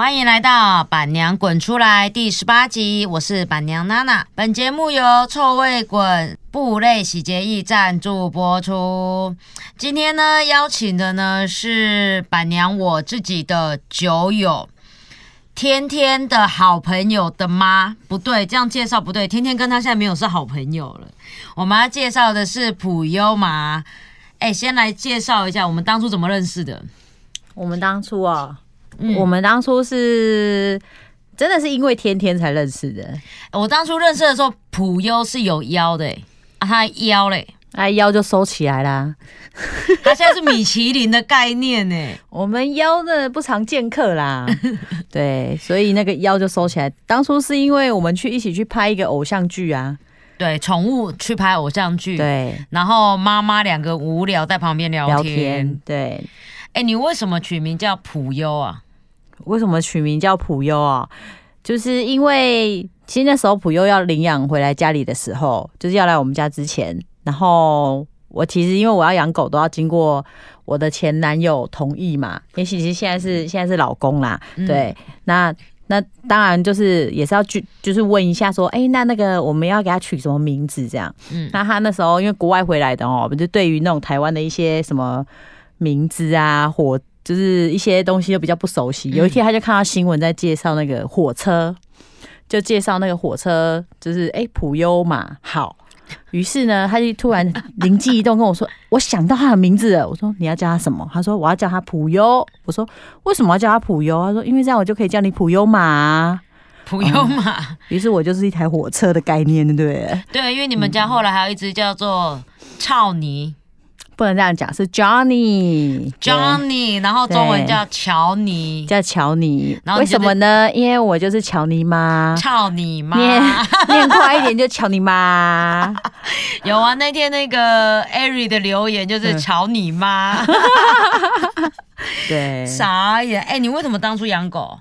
欢迎来到《板娘滚出来》第十八集，我是板娘娜娜。本节目由臭味滚布类洗洁液赞助播出。今天呢，邀请的呢是板娘我自己的酒友，天天的好朋友的妈。不对，这样介绍不对，天天跟他现在没有是好朋友了。我们要介绍的是普优妈。哎，先来介绍一下我们当初怎么认识的。我们当初哦。我们当初是真的是因为天天才认识的。我当初认识的时候，普优是有腰的，啊，他腰嘞，他，腰就收起来啦。他现在是米其林的概念呢。我们腰的不常见客啦，对，所以那个腰就收起来。当初是因为我们去一起去拍一个偶像剧啊，对，宠物去拍偶像剧，对，然后妈妈两个无聊在旁边聊天，对。哎，你为什么取名叫普优啊？为什么取名叫普优啊？就是因为其实那时候普优要领养回来家里的时候，就是要来我们家之前，然后我其实因为我要养狗都要经过我的前男友同意嘛，也许其实现在是现在是老公啦，对，那那当然就是也是要去就是问一下说，哎，那那个我们要给他取什么名字这样？嗯，那他那时候因为国外回来的哦，就对于那种台湾的一些什么名字啊或。就是一些东西又比较不熟悉。有一天，他就看到新闻在介绍那个火车，就介绍那个火车，就是哎普优嘛。好，于是呢，他就突然灵机一动跟我说：“ 我想到他的名字了。”我说：“你要叫他什么？”他说：“我要叫他普优。”我说：“为什么要叫他普优？”他说：“因为这样我就可以叫你普优马。”普优马。于是我就是一台火车的概念，对不对？对，因为你们家后来还有一只叫做超尼。不能这样讲，是 Johnny，Johnny，然后中文叫乔尼，叫乔尼。为什么呢？因为我就是乔尼妈，乔尼妈，念念快一点就乔尼妈。有啊，那天那个艾瑞的留言就是乔尼妈。对，傻眼。哎，你为什么当初养狗？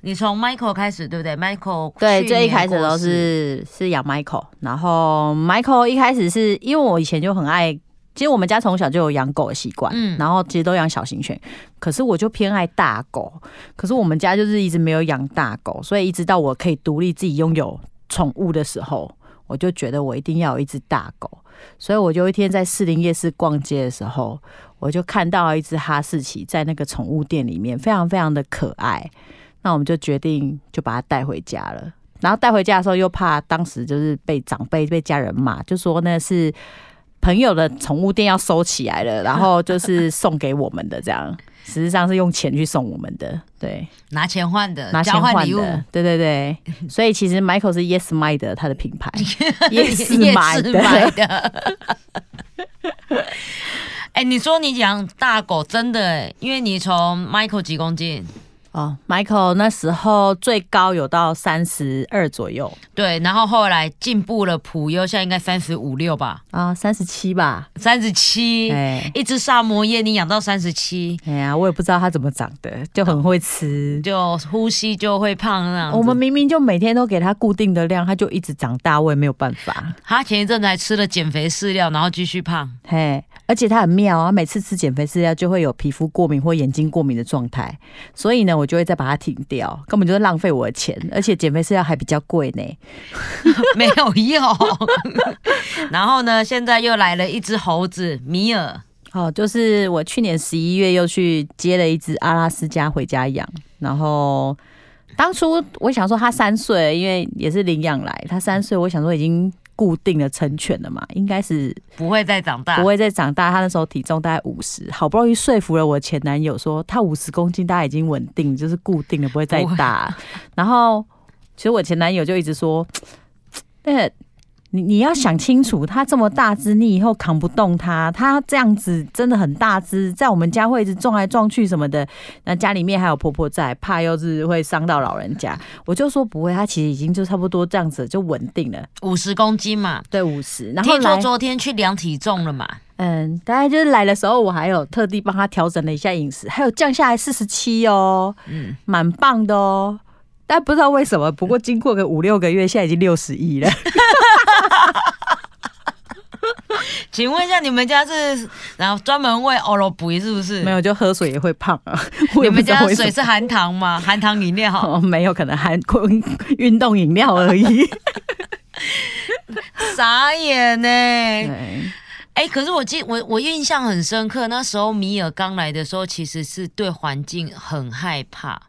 你从 Michael 开始，对不对？Michael 对，最一开始都是是养 Michael，然后 Michael 一开始是因为我以前就很爱。其实我们家从小就有养狗的习惯，嗯，然后其实都养小型犬，可是我就偏爱大狗。可是我们家就是一直没有养大狗，所以一直到我可以独立自己拥有宠物的时候，我就觉得我一定要有一只大狗。所以我就一天在士林夜市逛街的时候，我就看到一只哈士奇在那个宠物店里面，非常非常的可爱。那我们就决定就把它带回家了。然后带回家的时候，又怕当时就是被长辈、被家人骂，就说那是。朋友的宠物店要收起来了，然后就是送给我们的这样，实际上是用钱去送我们的，对，拿钱换的，拿钱换礼物，对对对，所以其实 Michael 是 Yes My 的他的品牌，Yes My 的。哎，你说你养大狗真的哎，因为你从 Michael 几公斤？哦，Michael 那时候最高有到三十二左右，对，然后后来进步了，普优现在应该三十五六吧？啊，三十七吧，三十七，哎，一只萨摩耶你养到三十七，哎呀，我也不知道它怎么长的，就很会吃，就呼吸就会胖那样。我们明明就每天都给它固定的量，它就一直长大，我也没有办法。它前一阵子还吃了减肥饲料，然后继续胖，嘿。而且它很妙啊，每次吃减肥饲料就会有皮肤过敏或眼睛过敏的状态，所以呢，我就会再把它停掉，根本就是浪费我的钱，而且减肥饲料还比较贵呢，没有用。然后呢，现在又来了一只猴子米尔，哦，就是我去年十一月又去接了一只阿拉斯加回家养，然后当初我想说它三岁，因为也是领养来，它三岁，我想说已经。固定的成犬了嘛，应该是不会再长大，不会再长大。他那时候体重大概五十，好不容易说服了我前男友说他五十公斤，大概已经稳定，就是固定的，不会再大。然后其实我前男友就一直说，那。你你要想清楚，它这么大只，你以后扛不动它。它这样子真的很大只，在我们家会一直撞来撞去什么的。那家里面还有婆婆在，怕又是会伤到老人家。我就说不会，它其实已经就差不多这样子就稳定了，五十公斤嘛。对，五十。听说昨天去量体重了嘛？嗯，大概就是来的时候，我还有特地帮他调整了一下饮食，还有降下来四十七哦，嗯，蛮棒的哦。但不知道为什么，不过经过个五六个月，现在已经六十一了。请问一下，你们家是然后专门喂欧罗布是不是？没有，就喝水也会胖啊。你们家水是含糖吗？含糖饮料？哦，没有，可能含 运动饮料而已。傻眼呢！对，哎、可是我记我我印象很深刻，那时候米尔刚来的时候，其实是对环境很害怕。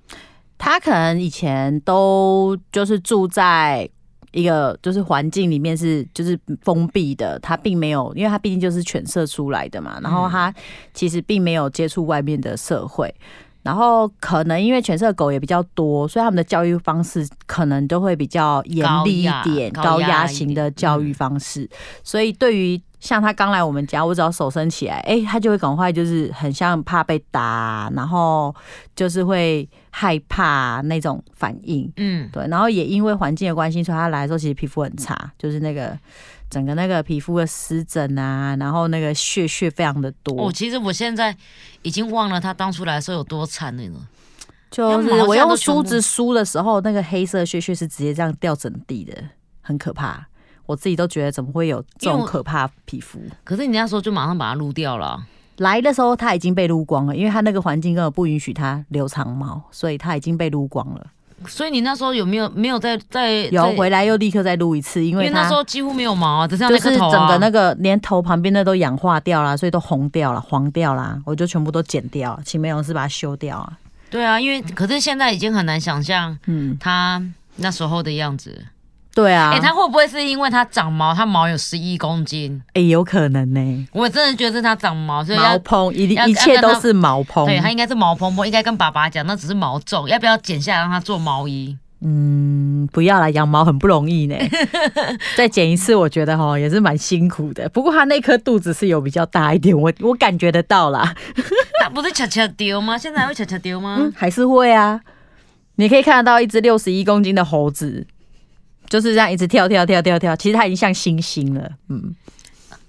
他可能以前都就是住在一个就是环境里面是就是封闭的，他并没有，因为他毕竟就是犬舍出来的嘛，然后他其实并没有接触外面的社会。然后可能因为犬舍狗也比较多，所以他们的教育方式可能都会比较严厉一点，高压型的教育方式。所以对于像他刚来我们家，我只要手伸起来，哎、他就会赶快就是很像怕被打，然后就是会害怕那种反应。嗯，对，然后也因为环境的关系，所以他来的时候其实皮肤很差，就是那个整个那个皮肤的湿疹啊，然后那个血血非常的多。哦，其实我现在已经忘了他当初来的时候有多惨了呢。就是我用梳子梳的时候，那个黑色血血是直接这样掉整地的，很可怕。我自己都觉得怎么会有这种可怕皮肤？可是你那时候就马上把它撸掉了啊。来的时候它已经被撸光了，因为它那个环境根本不允许它留长毛，所以它已经被撸光了。所以你那时候有没有没有再再有回来又立刻再撸一次，因因为为他那时候几乎没有毛啊，只剩下就是那颗头啊。整个那个连头旁边的都氧化掉了，所以都红掉了、黄掉了，我就全部都剪掉，请美容师把它修掉啊。对啊，因为可是现在已经很难想象嗯，它那时候的样子。对啊，哎、它会不会是因为它长毛，它毛有十一公斤？哎、有可能呢、我真的觉得是它长毛，所以毛蓬一定一切都是毛蓬。对它应该是毛蓬蓬，应该跟爸爸讲，那只是毛重，要不要剪下来让它做毛衣？嗯，不要啦，养毛很不容易呢。再剪一次，我觉得哈也是蛮辛苦的。不过它那颗肚子是有比较大一点，我我感觉得到啦。它不是恰恰丢吗？现在还会恰恰丢吗？嗯，还是会啊。你可以看得到一只六十一公斤的猴子，就是这样一直跳跳跳跳跳，其实他已经像星星了。嗯，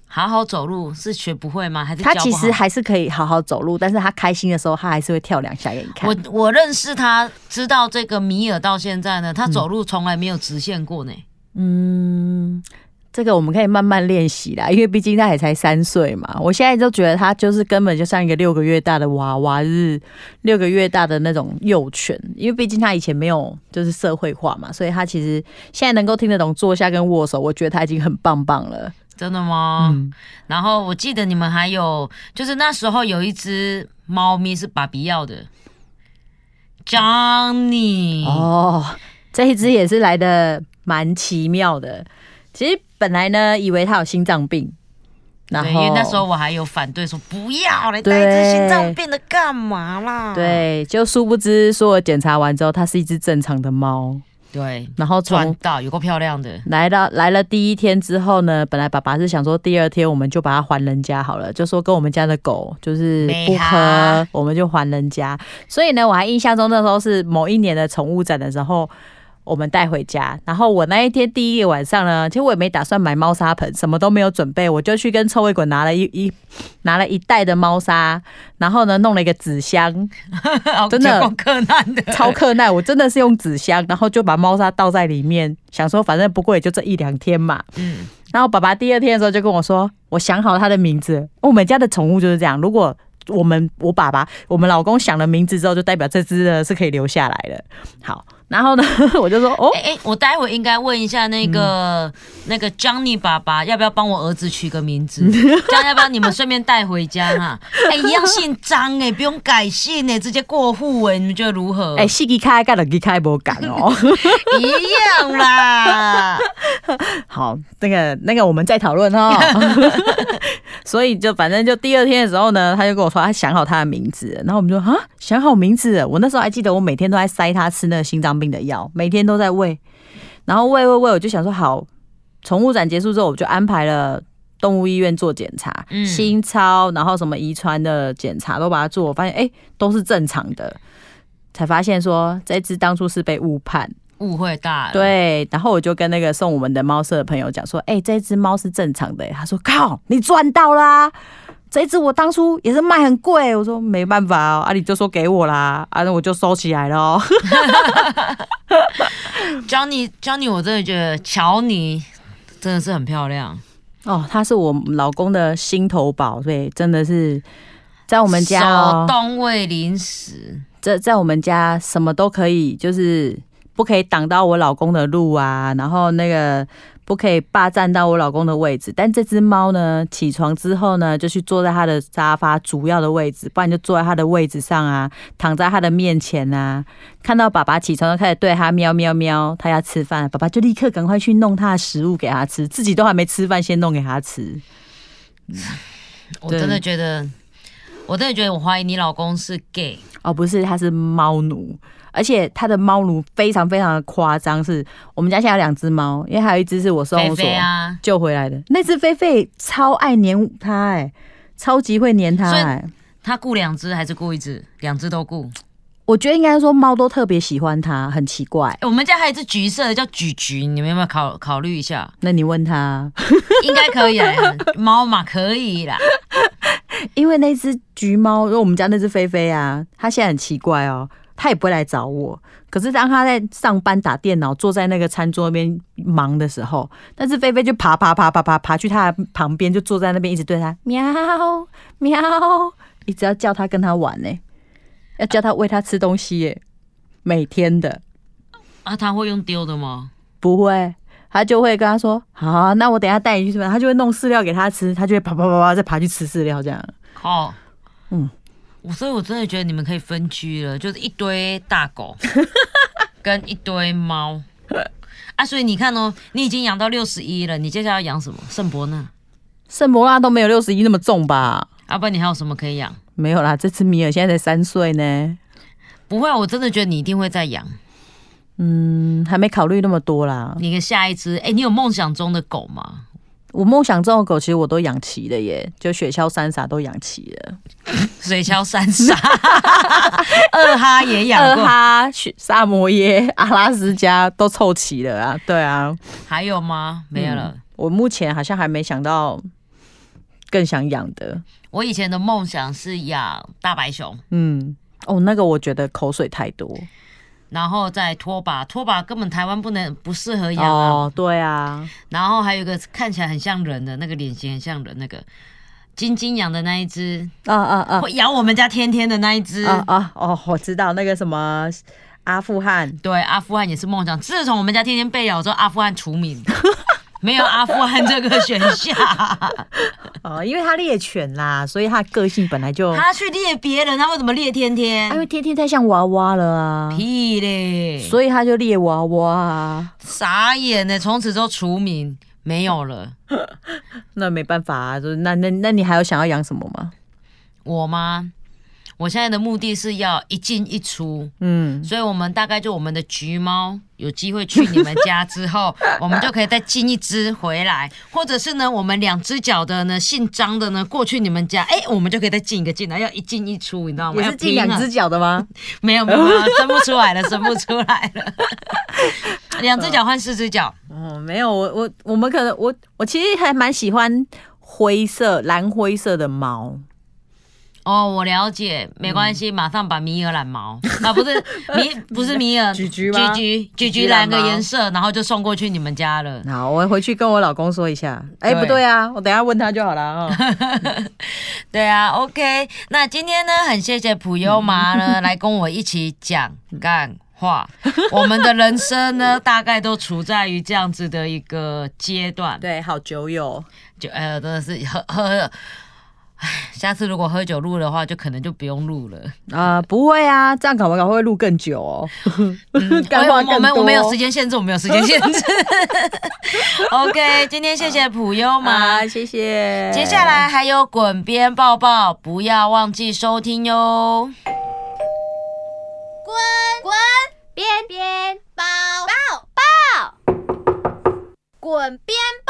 好好走路是学不会吗？还是它教不好其实还是可以好好走路，但是他开心的时候，他还是会跳两下给你看。我我认识他，知道这个米尔到现在呢，他走路从来没有直线过呢。嗯，这个我们可以慢慢练习啦，因为毕竟他也才三岁嘛。我现在就觉得他就是根本就像一个六个月大的娃娃，就是六个月大的那种幼犬。因为毕竟他以前没有就是社会化嘛，所以他其实现在能够听得懂坐下跟握手，我觉得他已经很棒棒了。真的吗？嗯，然后我记得你们还有，就是那时候有一只猫咪是爸比要的，Johnny。哦，这一只也是来的蛮奇妙的。其实本来呢，以为他有心脏病，然后，因为那时候我还有反对说不要嘞，带对一只心脏病的干嘛啦？对，就殊不知所有检查完之后，它是一只正常的猫。对，然后赚到有够漂亮的，来到来了第一天之后呢，本来爸爸是想说第二天我们就把它还人家好了，就说跟我们家的狗就是不没合哈，我们就还人家。所以呢，我还印象中那时候是某一年的宠物展的时候。我们带回家，然后我那一天第一个晚上呢，其实我也没打算买猫砂盆，什么都没有准备，我就去跟臭味滚拿了一一拿了一袋的猫砂，然后呢弄了一个纸箱，真的超困难的，超克难，我真的是用纸箱，然后就把猫砂倒在里面，想说反正不过也就这一两天嘛。嗯，然后爸爸第二天的时候就跟我说，我想好它的名字。我们家的宠物就是这样，如果我们我爸爸我们老公想了名字之后，就代表这只呢是可以留下来的。好，然后呢 我就说哦哎、，哎、我待会应该问一下那个、那个 Johnny 爸爸，要不要帮我儿子取个名字？这样要不要你们顺便带回家哈？哎、一样姓张哎、不用改姓哎、直接过户哎、你们觉得如何？哎，四季开跟两季开不敢哦。一样啦。好，那个那个我们再讨论哦。所以就反正就第二天的时候呢，他就跟我说他想好他的名字，然后我们就啊想好名字了。我那时候还记得，我每天都在塞他吃那个心脏病的药，每天都在喂，然后喂喂喂，我就想说好，宠物展结束之后，我就安排了。动物医院做检查，嗯心超，然后什么遗传的检查都把它做，我发现哎、都是正常的，才发现说这只当初是被误判，误会大了。，对，然后我就跟那个送我们的猫舍的朋友讲说，哎、这只猫是正常的。他说靠，你赚到啦！这只我当初也是卖很贵，我说没办法哦，啊你就说给我啦，啊那我就收起来了哦。Johnny Johnny，我真的觉得乔尼真的是很漂亮。哦，他是我老公的心头宝，对，真的是在我们家手哦，动喂零食，在在我们家什么都可以，就是不可以挡到我老公的路啊，然后那个不可以霸占到我老公的位置。但这只猫呢，起床之后呢，就去坐在他的沙发主要的位置，不然就坐在他的位置上啊，躺在他的面前啊。看到爸爸起床就开始对他喵喵喵，他要吃饭，爸爸就立刻赶快去弄他的食物给他吃，自己都还没吃饭，先弄给他吃。对我真的觉得，我真的觉得我怀疑你老公是 gay。哦，不是，他是猫奴，而且它的猫奴非常非常的夸张。是我们家现在有两只猫，因为还有一只是我收菲容所菲啊，救回来的。那只菲菲超爱黏它，哎，超级会黏它，哎。他雇两只还是雇一只？两只都雇。我觉得应该说猫都特别喜欢它，很奇怪。欸我们家还有一只橘色的叫橘橘，你们有没有考考虑一下？那你问他，应该可以啦，猫嘛可以啦。因为那只橘猫，因为我们家那只菲菲啊，它现在很奇怪哦，它也不会来找我。可是当他在上班打电脑，坐在那个餐桌那边忙的时候，但是菲菲就爬爬爬爬爬爬去他的旁边，就坐在那边一直对他喵喵，一直要叫他跟他玩呢，要叫他喂他吃东西耶，每天的啊，他会用丢的吗？不会。他就会跟他说：“好、那我等下带你去吃饭。”他就会弄饲料给他吃，他就会爬爬爬爬再爬去吃饲料，这样。靠，嗯嗯，我所以，我真的觉得你们可以分居了，就是一堆大狗 跟一堆猫啊。所以你看哦，你已经养到六十一了，你接下来要养什么？圣伯纳，圣伯纳都没有六十一那么重吧？要、不然你还有什么可以养？没有啦，这只米尔现在才三岁呢，不会啊，我真的觉得你一定会再养。嗯，还没考虑那么多啦。你的下一只，哎、你有梦想中的狗吗？我梦想中的狗其实我都养齐了耶，就雪橇、三傻都养齐了，水橇三傻，二哈也养二过，哈、雪萨摩耶、阿拉斯加都凑齐了啊。对啊，还有吗？没有了。我目前好像还没想到更想养的。我以前的梦想是养大白熊，嗯，哦，那个我觉得口水太多。然后再拖把，拖把根本台湾不能不适合养啊。哦，对啊，然后还有一个看起来很像人的那个脸型很像人那个晶晶养的那一只，啊啊啊会咬我们家天天的那一只。啊啊！哦，我知道那个什么阿富汗。对，阿富汗也是梦想。自从我们家天天被咬之后，阿富汗除名，没有阿富汗这个选项。哦，因为他猎犬啦，所以他的个性本来就，他去猎别人，他为什么猎天天？因为天天太像娃娃了啊，屁嘞！所以他就猎娃娃啊。傻眼呢，从此之后除名没有了。那没办法啊，就是那那那你还有想要养什么吗？我吗？我现在的目的是要一进一出，嗯，所以我们大概就我们的橘猫有机会去你们家之后，我们就可以再进一只回来，或者是呢，我们两只脚的呢，姓张的呢过去你们家，哎、我们就可以再进一个进来，要一进一出，你知道吗？也是进两只脚的吗？没有没有没有，生不出来了，生不出来了，两只脚换四只脚，哦，没有，我我我们可能我我其实还蛮喜欢灰色蓝灰色的猫。哦，我了解，没关系，马上把米尔染毛啊，不是 米，不是米尔，橘橘吗橘橘，橘橘橘染个颜色，然后就送过去你们家了。好，我回去跟我老公说一下。哎、不对啊，我等下问他就好了啊。对啊，OK，那今天呢，很谢谢普优麻呢来跟我一起讲干话。我们的人生呢，大概都处在于这样子的一个阶段，对，好酒友。就呃，真的是喝喝。唉，下次如果喝酒录的话，就可能就不用录了。啊、不会啊，这样搞不搞会录更久哦。干我话更们我们我们有多时间限制，我们有时间限制。OK，今天谢谢普优嘛啊，，谢谢。接下来还有滚边抱抱，不要忘记收听哟。滚滚边边抱抱抱，滚边。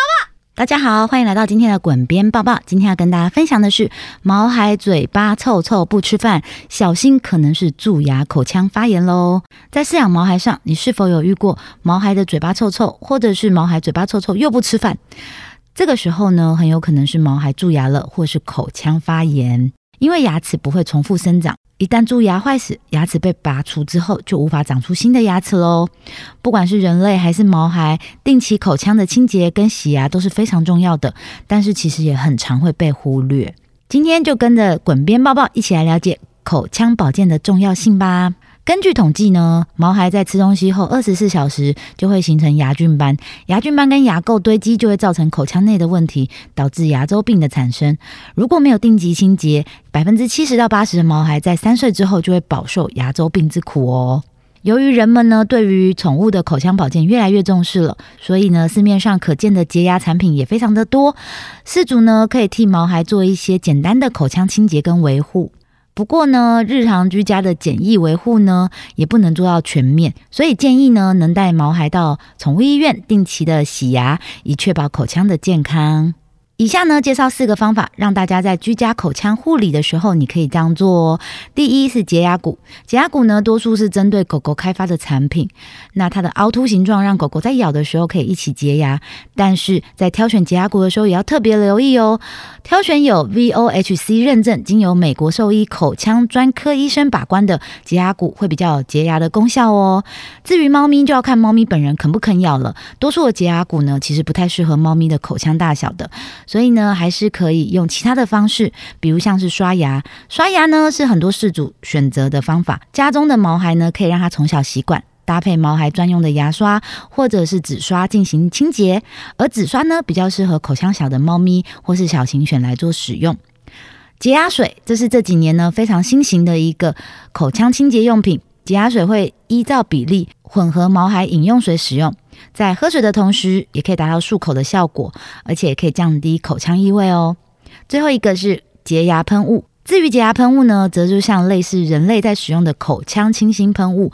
大家好，欢迎来到今天的滚边抱抱。今天要跟大家分享的是，毛孩嘴巴臭臭不吃饭，小心可能是蛀牙、口腔发炎喽。在饲养毛孩上，你是否有遇过毛孩的嘴巴臭臭，或者是毛孩嘴巴臭臭又不吃饭？这个时候呢，很有可能是毛孩蛀牙了，或是口腔发炎。因为牙齿不会重复生长，一旦蛀牙坏死，牙齿被拔除之后，就无法长出新的牙齿喽。不管是人类还是毛孩，定期口腔的清洁跟洗牙都是非常重要的，但是其实也很常会被忽略。今天就跟着滚边抱抱一起来了解口腔保健的重要性吧。根据统计呢，毛孩在吃东西后二十四小时就会形成牙菌斑，牙菌斑跟牙垢堆积就会造成口腔内的问题，导致牙周病的产生。如果没有定期清洁，百分之七十到八十的毛孩在三岁之后就会饱受牙周病之苦哦。由于人们呢对于宠物的口腔保健越来越重视了，所以呢市面上可见的洁牙产品也非常的多，饲主呢可以替毛孩做一些简单的口腔清洁跟维护。不过呢，日常居家的简易维护呢，也不能做到全面，所以建议呢，能带毛孩到宠物医院定期的洗牙，以确保口腔的健康。以下呢，介绍四个方法，让大家在居家口腔护理的时候，你可以这样做哦。第一是洁牙骨，洁牙骨呢，多数是针对狗狗开发的产品，那它的凹凸形状让狗狗在咬的时候可以一起洁牙，但是在挑选洁牙骨的时候也要特别留意哦。挑选有 VOHC 认证、经由美国兽医口腔专科医生把关的洁牙骨，会比较有洁牙的功效哦。至于猫咪，就要看猫咪本人肯不肯咬了。多数的洁牙骨呢，其实不太适合猫咪的口腔大小的。所以呢，还是可以用其他的方式，比如像是刷牙。刷牙呢是很多事主选择的方法。家中的毛孩呢，可以让他从小习惯搭配毛孩专用的牙刷，或者是纸刷进行清洁。而纸刷呢，比较适合口腔小的猫咪或是小型犬来做使用。洁牙水，这是这几年呢非常新型的一个口腔清洁用品。洁牙水会依照比例混合毛孩饮用水使用。在喝水的同时，也可以达到漱口的效果，而且也可以降低口腔异味哦。最后一个是洁牙喷雾，至于洁牙喷雾呢，则就像类似人类在使用的口腔清新喷雾，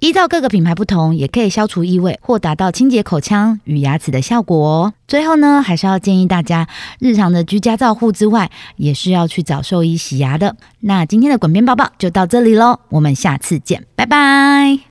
依照各个品牌不同，也可以消除异味或达到清洁口腔与牙齿的效果哦。最后呢，还是要建议大家，日常的居家照护之外，也是要去找兽医洗牙的。那今天的滚边抱抱就到这里喽，我们下次见，拜拜。